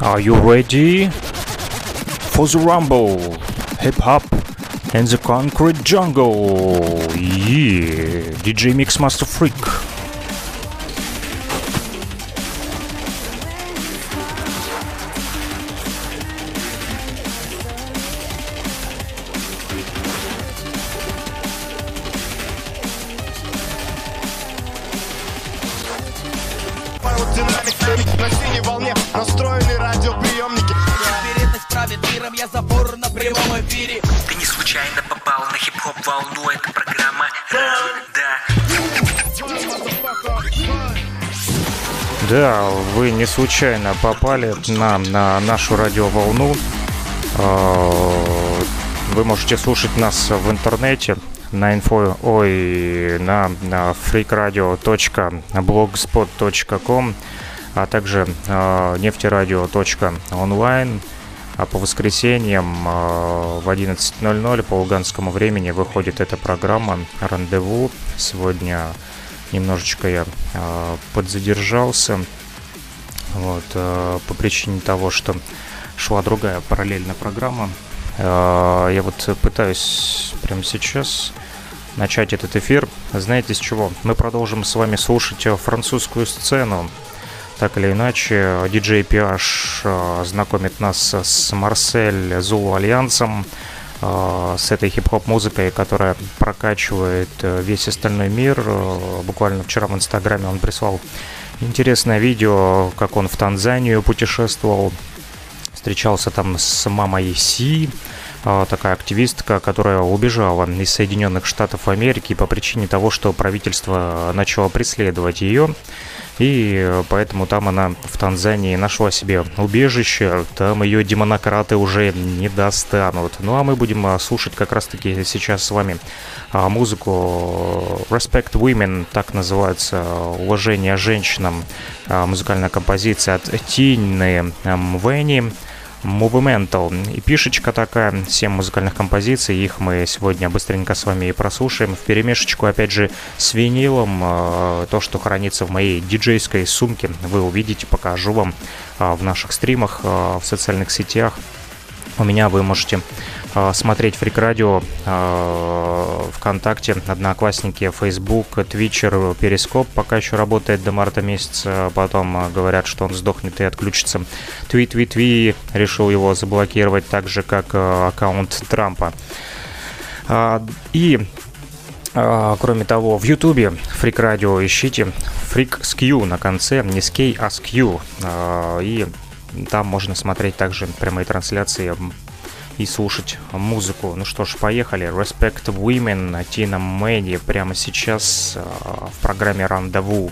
Are you ready for the rumble? Hip hop and the concrete jungle. Yeah, DJ Mixmaster Freak. Случайно попали на, на нашу радиоволну. А, Вы можете слушать нас в интернете на инфо, ой, на, на freakradio.blogspot.com, а также э, нефтерадио.онлайн. А по воскресеньям э, в 11.00 по луганскому времени выходит эта программа «Рандеву». Сегодня немножечко я э, подзадержался вот, э, по причине того, что шла другая параллельная программа. Э, я вот пытаюсь прямо сейчас начать этот эфир. Знаете с чего? Мы продолжим с вами слушать французскую сцену. Так или иначе, диджей PH э, знакомит нас с Марсель Зулу Альянсом, с этой хип-хоп музыкой, которая прокачивает весь остальной мир. Буквально вчера в Инстаграме он прислал интересное видео, как он в Танзанию путешествовал, встречался там с мамой Си, э, такая активистка, которая убежала из Соединенных Штатов Америки по причине того, что правительство начало преследовать ее. И э, поэтому там она в Танзании нашла себе убежище, там ее демонократы уже не достанут. Ну а мы будем а, слушать как раз-таки сейчас с вами а, музыку Respect Women, так называется, уважение женщинам, музыкальная композиция от Тинны Мвени. Movemental. И пишечка такая, 7 музыкальных композиций, их мы сегодня быстренько с вами и прослушаем. В перемешечку, опять же, с винилом, э, то, что хранится в моей диджейской сумке, вы увидите, покажу вам э, в наших стримах, э, в социальных сетях. У меня вы можете э, смотреть Фрик Радио ВКонтакте, Одноклассники, Фейсбук, Твичер, Перископ пока еще работает до марта месяца. Потом э, говорят, что он сдохнет и отключится. Твит, твит, твит решил его заблокировать, так же как аккаунт Трампа. А, И а, Кроме того, в Ютубе Фрик Радио ищите Фрик Q на конце, не с K, а Q. А, И там можно смотреть также прямые трансляции и слушать музыку. Ну что ж, поехали. Respect Women, Тина Мэйди прямо сейчас а, в программе Рандеву.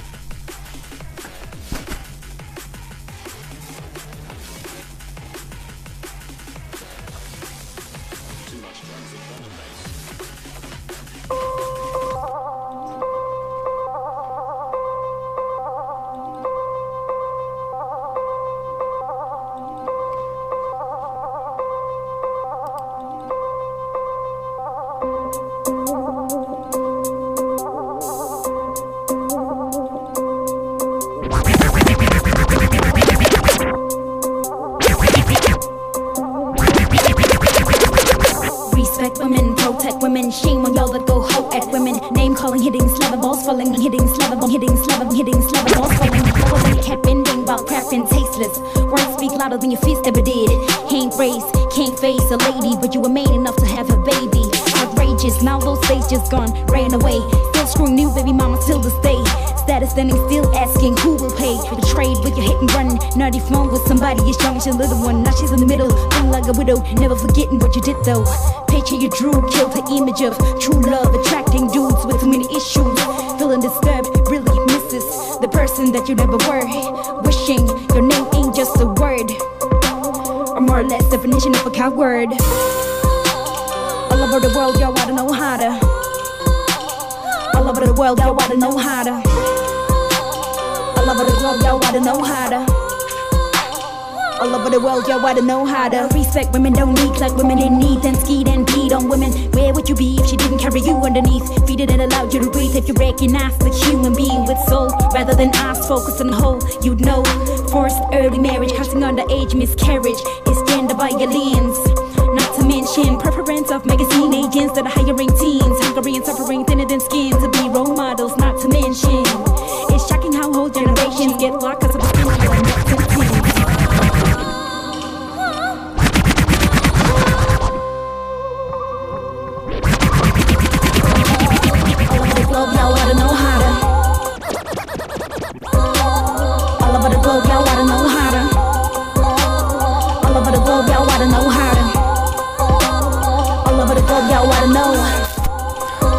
Calling, hitting slava balls falling, hitting slava ball, hitting slava, hitting slava balls falling. Lower than cat bending, about and tasteless. Words speak louder than your fist ever did. Can't raise, can't face a lady, but you were made enough to have a baby. Outrageous, now those days just gone, ran away. Still screwing new baby mama till this day. Status standing still asking who will pay. Betrayed with your hit and run. Nerdy phone with somebody as young as your little one. Now she's in the middle, feeling like a widow. Never forgetting what you did though. Picture you drew, killed her image of true love. Attracting that you never were. Wishing your name ain't just a word. Or more or less definition of a coward. All over the world, yo, I don't know how to. All over the world, yo, I don't know how to. All over the world, I don't know how to. All over the world, yo, I don't know how to respect women. Don't need like women in need and skied and beat on women. Where would you be if she didn't carry you underneath? Feed it and allowed you to breathe. If you recognize the human being with soul rather than eyes focused on whole, you'd know Forced early marriage, causing underage miscarriage. It's gender violence. Not to mention preference of magazine agents that are hiring teens, hungry and suffering thinner than skin to be role models. Not to mention, it's shocking how whole generations get locked because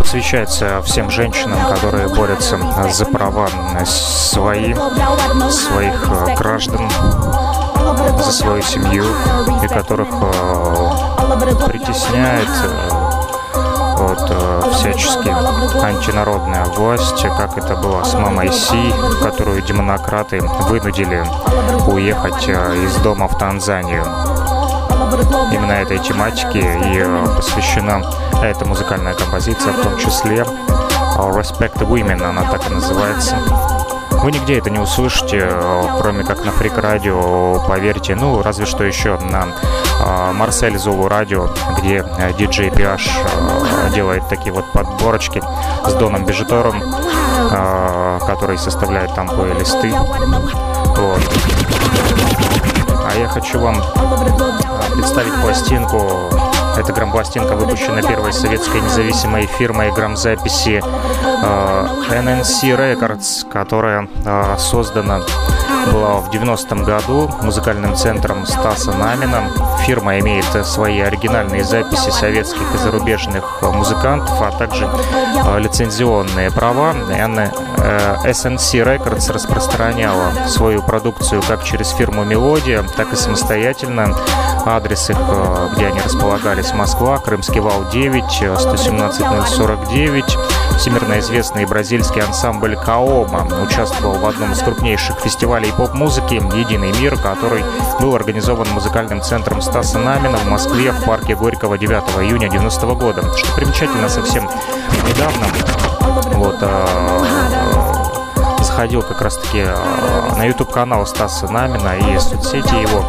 Посвящается всем женщинам, которые борются за права свои, своих э, граждан, за свою семью, и которых э, притесняет э, вот, всячески антинародная власть, как это было с Мамой Си, которую демонократы вынудили уехать из дома в Танзанию. Именно этой тематике и э, посвящена эта музыкальная композиция, в том числе э, Respect Women, она так и называется. Вы нигде это не услышите, э, кроме как на Фрик Радио, поверьте. Ну, разве что еще на Марсель Зулу Радио, где диджей э, делает такие вот подборочки с Доном Бежитором, который составляет там плейлисты. Вот. А я хочу вам представить пластинку. Это грампластинка, выпущена первой советской независимой фирмой грамзаписи э, NNC Records, которая э, создана была в 90-м году музыкальным центром Стаса Намина. Фирма имеет свои оригинальные записи советских и зарубежных музыкантов, а также э, лицензионные права. Э, SNC Records распространяла свою продукцию как через фирму Мелодия, так и самостоятельно. Адрес их, э, где они располагались, Москва, Крымский вал 9, э, 117049. Всемирно известный бразильский ансамбль Каома участвовал в одном из крупнейших фестивалей поп-музыки «Единый мир», который был организован музыкальным центром Стаса Намина в Москве в парке Горького 9 июня 90 года. Что примечательно, совсем недавно вот, э, заходил как раз-таки э, на YouTube-канал Стаса Намина и соцсети его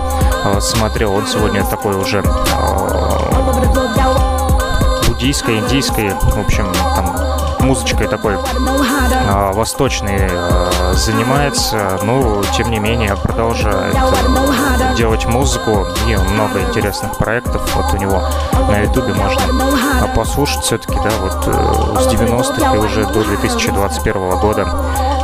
э, смотрел. Он сегодня такой уже э, буддийской, индийской, в общем, там музычкой такой э, восточной э, занимается, но тем не менее продолжает э, делать музыку. И много интересных проектов. Вот у него на ютубе можно послушать. Все-таки, да, вот э, с 90-х и уже до 2021 года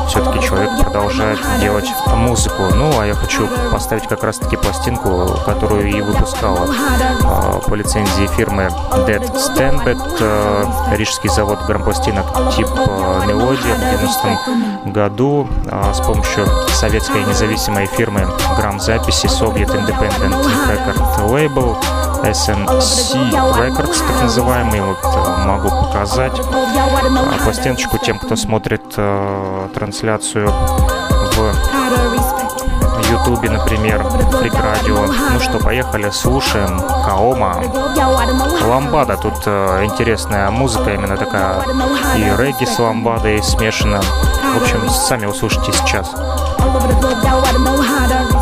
все-таки человек продолжает делать музыку. Ну, а я хочу поставить как раз-таки пластинку, которую и выпускала э, по лицензии фирмы Dead Stanbet, э, рижский завод грампластинок тип э, Мелодия в 90 году э, с помощью советской независимой фирмы грамзаписи Soviet Independent Record Label SNC Records, так называемый, вот могу показать а, пластиночку тем, кто смотрит э, трансляцию в Ютубе, например, Фрик Радио. Ну что, поехали, слушаем Каома. Ламбада, тут э, интересная музыка, именно такая и регги с ламбадой смешана. В общем, сами услышите сейчас. All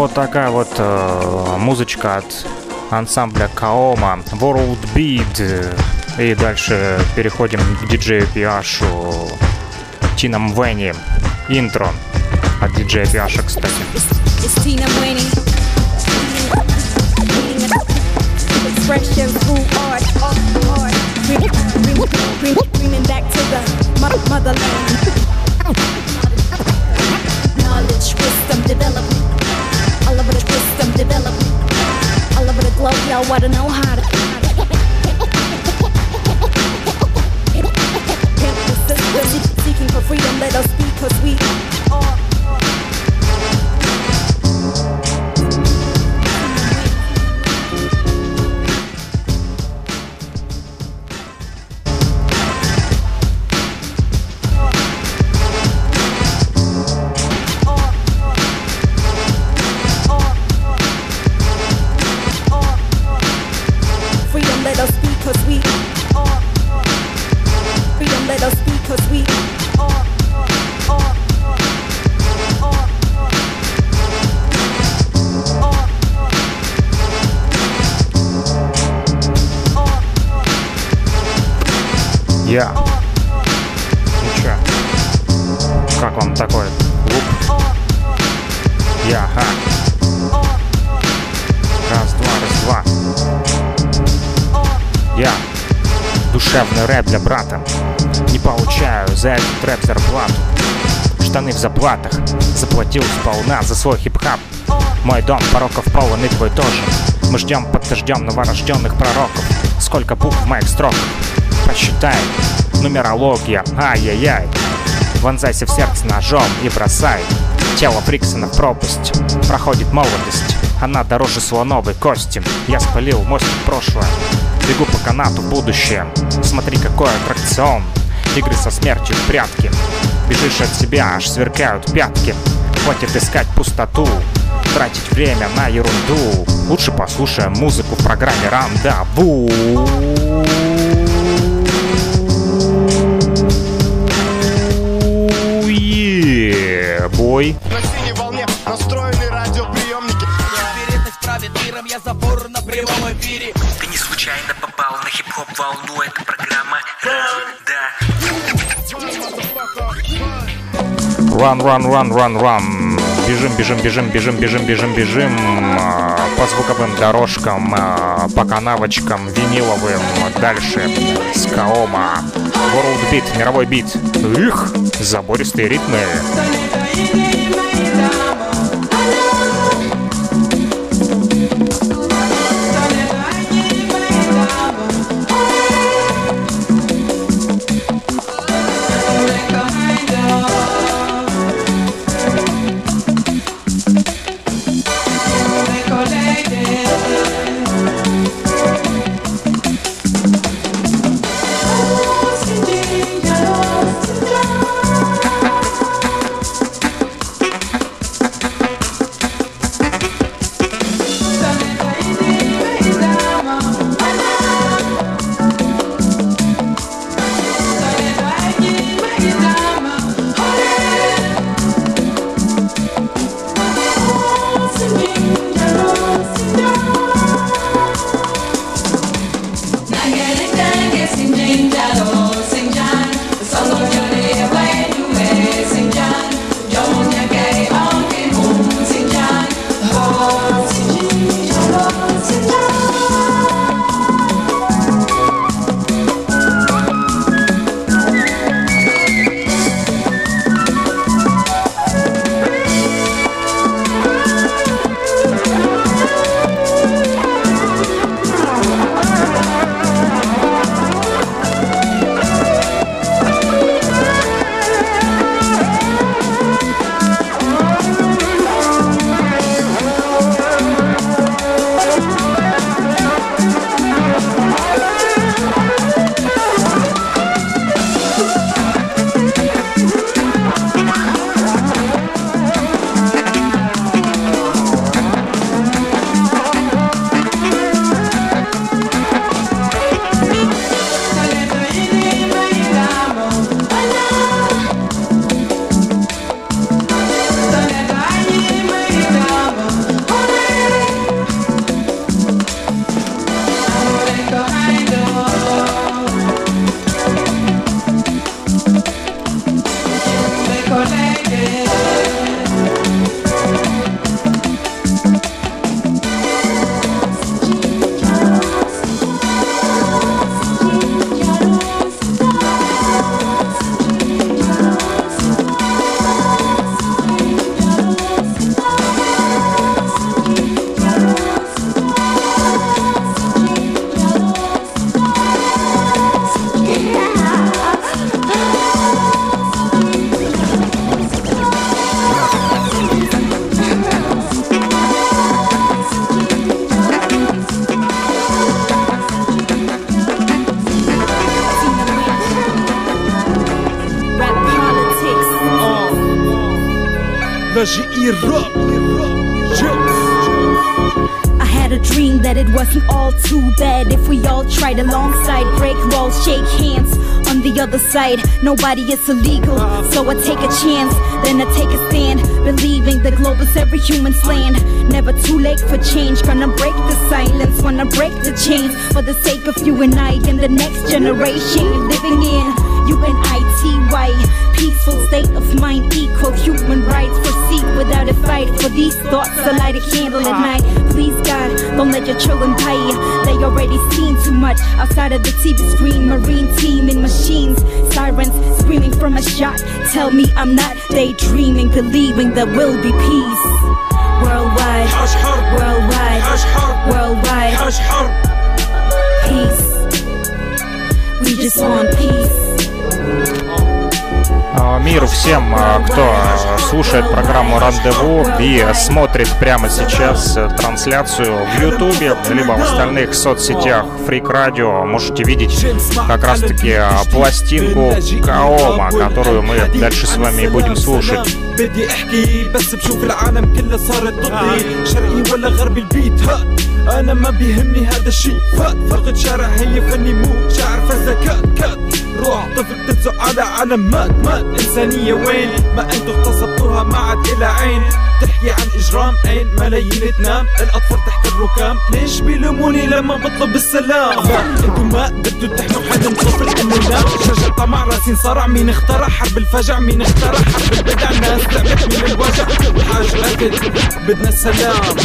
Вот такая вот э, музычка от ансамбля Каома, World Beat. И дальше переходим к диджею Пиашу, Тинам Венни, интро от диджея Пиаша, кстати. Knowledge, wisdom, development. Development. All over the globe, y'all wanna know how to. Pimp the system, seeking for freedom, let us speak, cause we are. Я. Ну чё? Как вам такой лук? Я, ха. Раз, два, раз, два. Я. Душевный рэп для брата. Не получаю за этот рэп зарплату. Штаны в заплатах. Заплатил сполна за свой хип-хап. Мой дом пороков полон и твой тоже. Мы ждем под новорожденных пророков. Сколько букв в моих строках? Посчитай. Нумерология. Ай-яй-яй. Вонзайся в сердце ножом и бросай. Тело Фриксона в пропасть. Проходит молодость. Она дороже слоновой кости. Я спалил мостик прошлое. Бегу по канату будущее. Смотри, какой аттракцион. Игры со смертью в прятки. Бежишь от себя, аж сверкают пятки. Хватит искать пустоту. Тратить время на ерунду. Лучше послушаем музыку в программе Рандаву. Boy. На синей волне настроены радиоприемники Вероятность правит миром, я забор на прямом эфире Ты не случайно попал на хип-хоп волну, это программа Да. Run, run, run, run, run. Бежим, бежим, бежим, бежим, бежим, бежим, бежим а, по звуковым дорожкам, а, по канавочкам виниловым. Дальше с Каома. World Beat, мировой бит. Их, забористые ритмы. Nobody is illegal, so I take a chance, then I take a stand, believing the globe is every human's land. Never too late for change, gonna break the silence, wanna break the chains. For the sake of you and I and the next generation living in U-N-I-T-Y Peaceful state of mind equal human rights Proceed without a fight For these thoughts I light a candle at night. Please God, don't let your children die They already seen too much. Outside of the TV screen Marine team in machines Sirens screaming from a shot. Tell me I'm not daydreaming Believing there will be peace. Worldwide Worldwide Worldwide. Peace. We just want peace. А, Мир всем, а, кто а, слушает программу «Рандеву» и смотрит прямо сейчас э, трансляцию в Ютубе, либо в остальных соцсетях Фрик Радио. Можете видеть как раз-таки а, пластинку Каома, которую мы дальше с вами и будем слушать. بدي احكي بس بشوف العالم كلها صارت ضدي شرقي ولا غربي البيت ها انا ما بيهمني هذا الشيء فات فرقة شارع هي فني مو شاعر فزكات كات روح طفل تلزق على علم مات مات إنسانية وين ما انتو اغتصبتوها ما عاد إلى عين تحكي عن إجرام عين ملايين تنام الأطفال تحت الركام. ليش بيلوموني لما بطلب السلام؟ لا. انتو ما بدو تحموا حدا طفل إنه لا شجر طمع راسين صرع مين اخترع حرب الفجع؟ مين اخترع حرب البدع؟ ناس تعبت من الوجع. حاج قتل. بدنا السلام.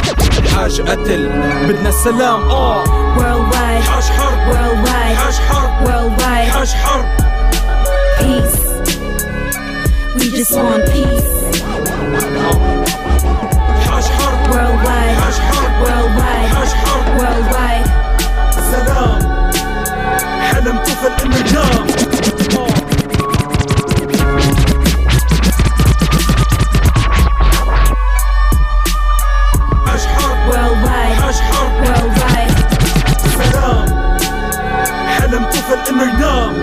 حاج قتل. بدنا السلام. آه. Worldwide, حاج حرب. Worldwide, حاج حرب. Worldwide, حاج حرب peace. We just want peace. حاج حرب Worldwide, حاج حرب worldwide, حاج حرب worldwide. سلام حلم طفل انه ينام آه. حاج حرب Worldwide, حاج حرب worldwide. سلام حلم طفل انه ينام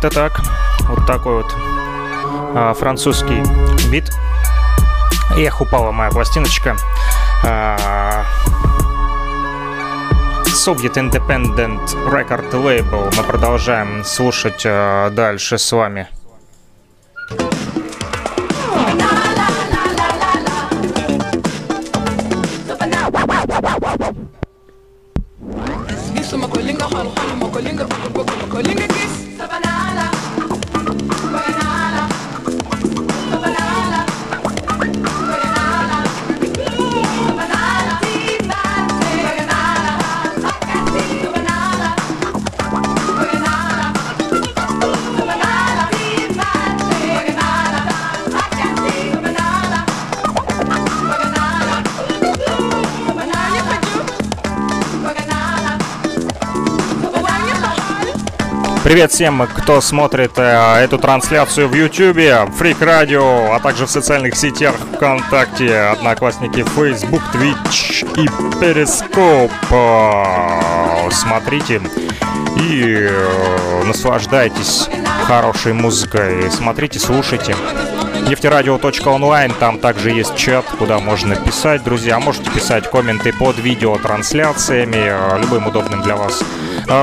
Как-то так. Вот такой вот а, французский бит. Эх, упала моя пластиночка. А, Soviet Independent Record Label. Мы продолжаем слушать а, дальше с вами. Привет всем, кто смотрит э, эту трансляцию в YouTube, Freak Radio, а также в социальных сетях ВКонтакте, Одноклассники, Facebook, Twitch и Periscope. Э, Смотрите и э, наслаждайтесь хорошей музыкой. Смотрите, слушайте. Нефтерадио.онлайн, там также есть чат, куда можно писать, друзья. Можете писать комменты под видео трансляциями, э, любым удобным для вас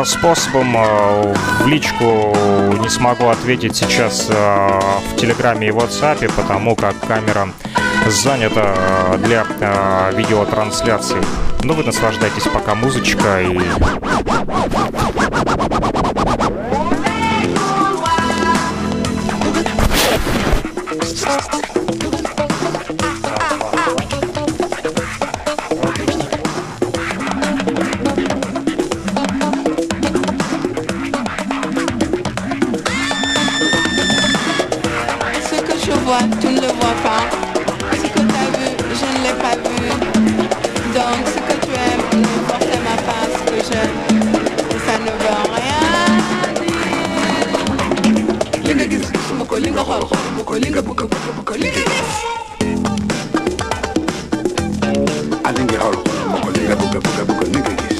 способом. Э, В личку не смогу ответить сейчас э, в Телеграме и WhatsApp, потому как камера занята для видеотрансляции. Ну, вы наслаждайтесь пока музычкой. Ce Mukolinga ho ho Mukolinga buka buka Mukolinga. I think you ho Mukolinga buka buka Mukolinga.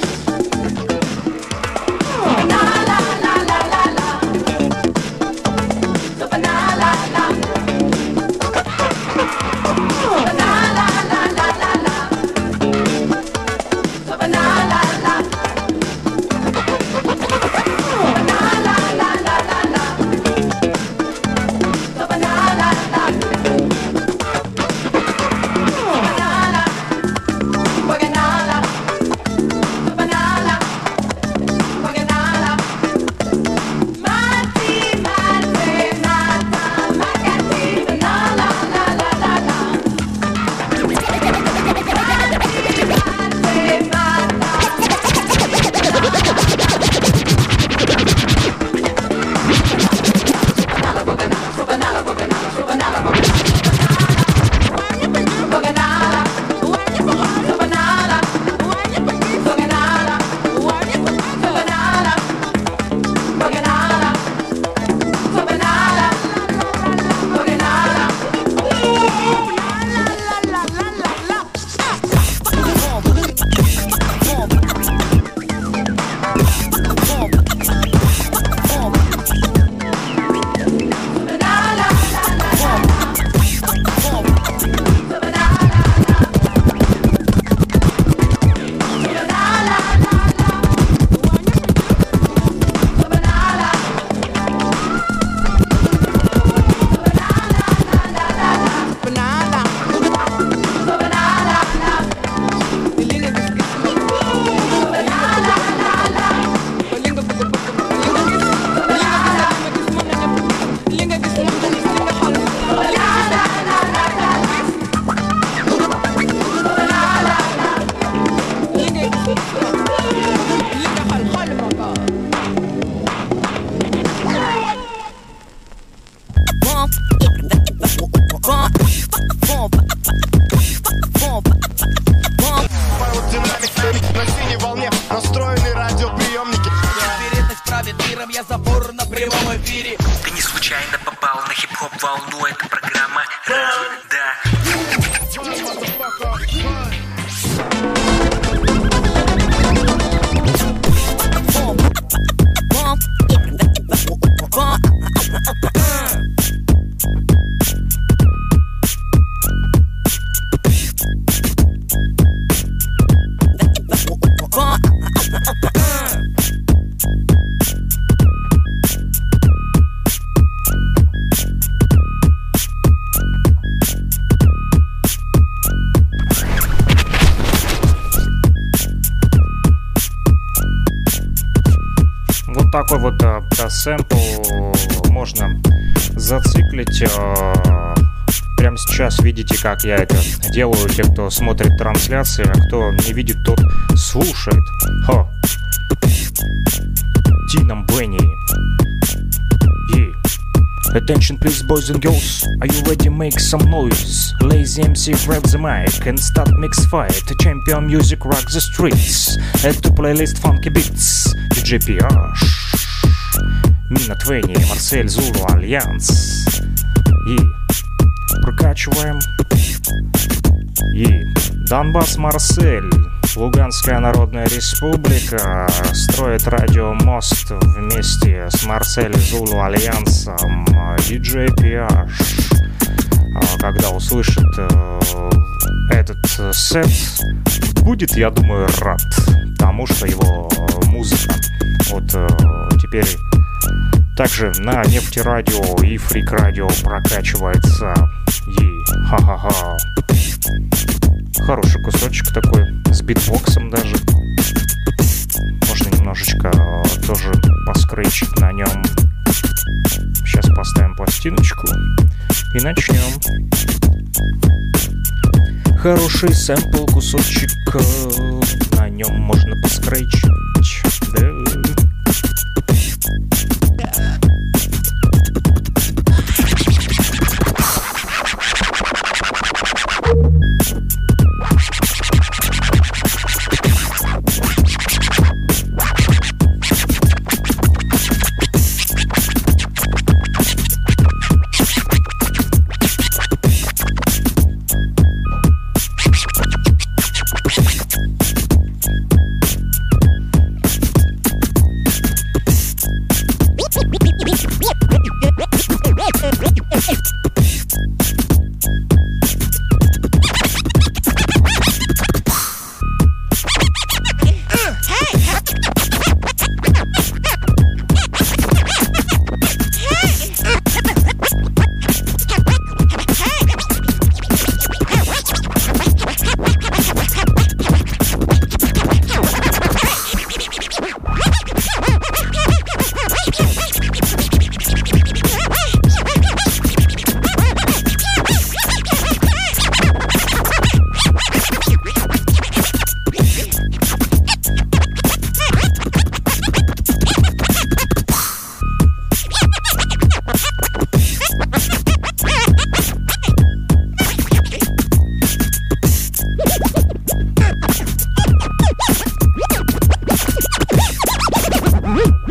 эфире. Ты не случайно попал на хип-хоп волну, это видите, как я это делаю. Те, кто смотрит трансляции, а кто не видит, тот слушает. Хо. Тином Бенни. Yeah. Attention please boys and girls, are you ready make some noise? Lazy MC grab the mic and start mix fight Champion music rock the streets Add to playlist funky beats DJ PH Мина Твенни, Марсель, Зулу, Альянс И прокачиваем И Донбасс, Марсель Луганская Народная Республика строит радиомост вместе с Марсель Зулу Альянсом DJ PH. А когда услышит э, этот сет, будет, я думаю, рад тому, что его музыка вот э, теперь также на нефтерадио и фрик радио прокачивается. И ха-ха-ха. Хороший кусочек такой, с битбоксом даже. Можно немножечко э, тоже поскречить на нем. Сейчас поставим пластиночку и начнем. Хороший сэмпл, кусочек, э, на нем можно поскречить. Woo!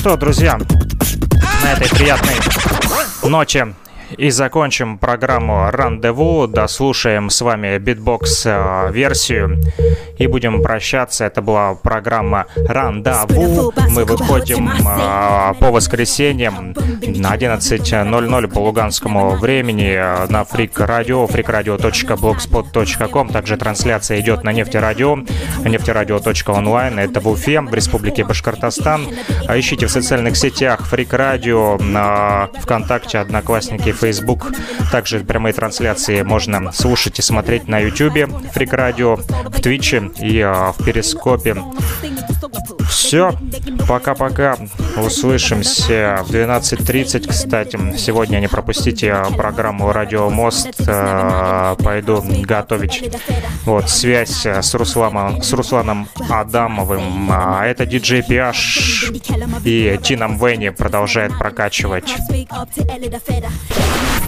Что, друзья, на этой приятной ночи и закончим программу «Рандеву». Дослушаем с вами битбокс-версию и будем прощаться. Это была программа «Рандаву». Мы выходим а, по воскресеньям на 11.00 по луганскому времени а, на Freak Radio, freakradio.blogspot.com. Также трансляция идет на Нефтерадио, нефтерадио.онлайн. Это в Уфе, в Республике Башкортостан. А ищите в социальных сетях Фрик Радио, на ВКонтакте, Одноклассники, Facebook. Также прямые трансляции можно слушать и смотреть на YouTube, Фрик Радио, в Твиче и а, в Перископе. Все, пока-пока. Услышимся в 12.30, кстати. Сегодня не пропустите программу «Радио Мост». А, Пойду готовить вот, связь с Русланом, с Русланом Адамовым. А Это диджей Пиаш и Тином Венни продолжает прокачивать.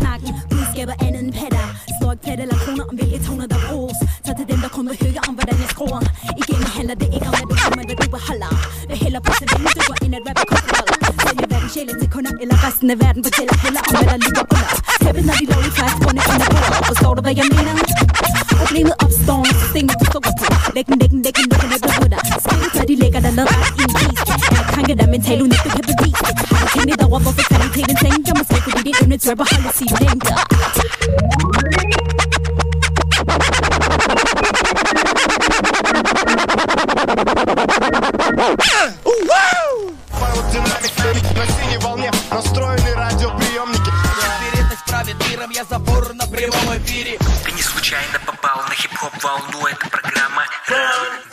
Snak Budskaber andet end patter. Står ikke eller kroner om hvilke toner der bruges. Så til dem der kun vil høre om hvordan jeg skruer. Igen handler det ikke om hvad du kommer hvad du beholder. Vil hellere pusse den du går ind at rappe kosteholder Sælger hverken sjælen til kunder eller resten af verden Fortæller heller om hvad der ligger under. Tæppet når de lovlige fast rundt under bordet. Forstår du hvad jeg mener? Problemet opstår når systemet du sukker på Læg den, læg den, læg den, lukker ned på dig Spil før de lægger dig ned ret i en pris Jeg krænker dig mentalt uden at du kan bevise det Har du tænkt lidt over hvorfor kvaliteten tænker Måske fordi din evne til at beholde sine længder Вот динамик на синей волне Настроены радиоприемники Вероятность правит миром, я забор на прямом эфире Ты не случайно попал на хип-хоп волну. Эта программа раунд